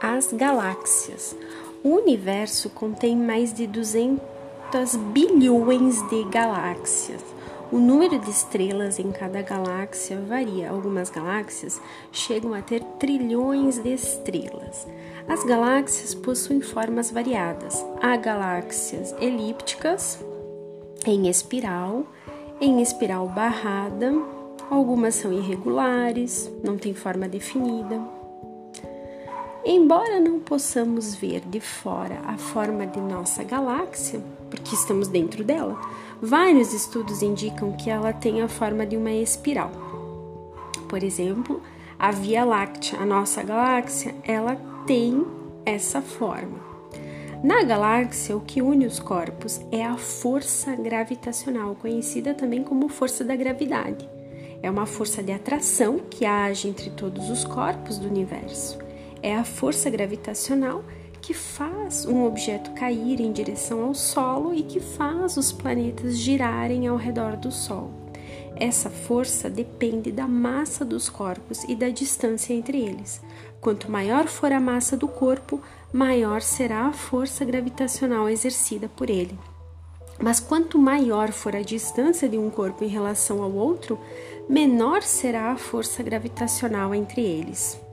as galáxias. O universo contém mais de 200 bilhões de galáxias. O número de estrelas em cada galáxia varia. Algumas galáxias chegam a ter trilhões de estrelas. As galáxias possuem formas variadas. Há galáxias elípticas, em espiral, em espiral barrada, algumas são irregulares, não têm forma definida. Embora não possamos ver de fora a forma de nossa galáxia, porque estamos dentro dela, vários estudos indicam que ela tem a forma de uma espiral. Por exemplo, a Via Láctea, a nossa galáxia, ela tem essa forma. Na galáxia, o que une os corpos é a força gravitacional, conhecida também como força da gravidade. É uma força de atração que age entre todos os corpos do universo. É a força gravitacional que faz um objeto cair em direção ao solo e que faz os planetas girarem ao redor do Sol. Essa força depende da massa dos corpos e da distância entre eles. Quanto maior for a massa do corpo, maior será a força gravitacional exercida por ele. Mas quanto maior for a distância de um corpo em relação ao outro, menor será a força gravitacional entre eles.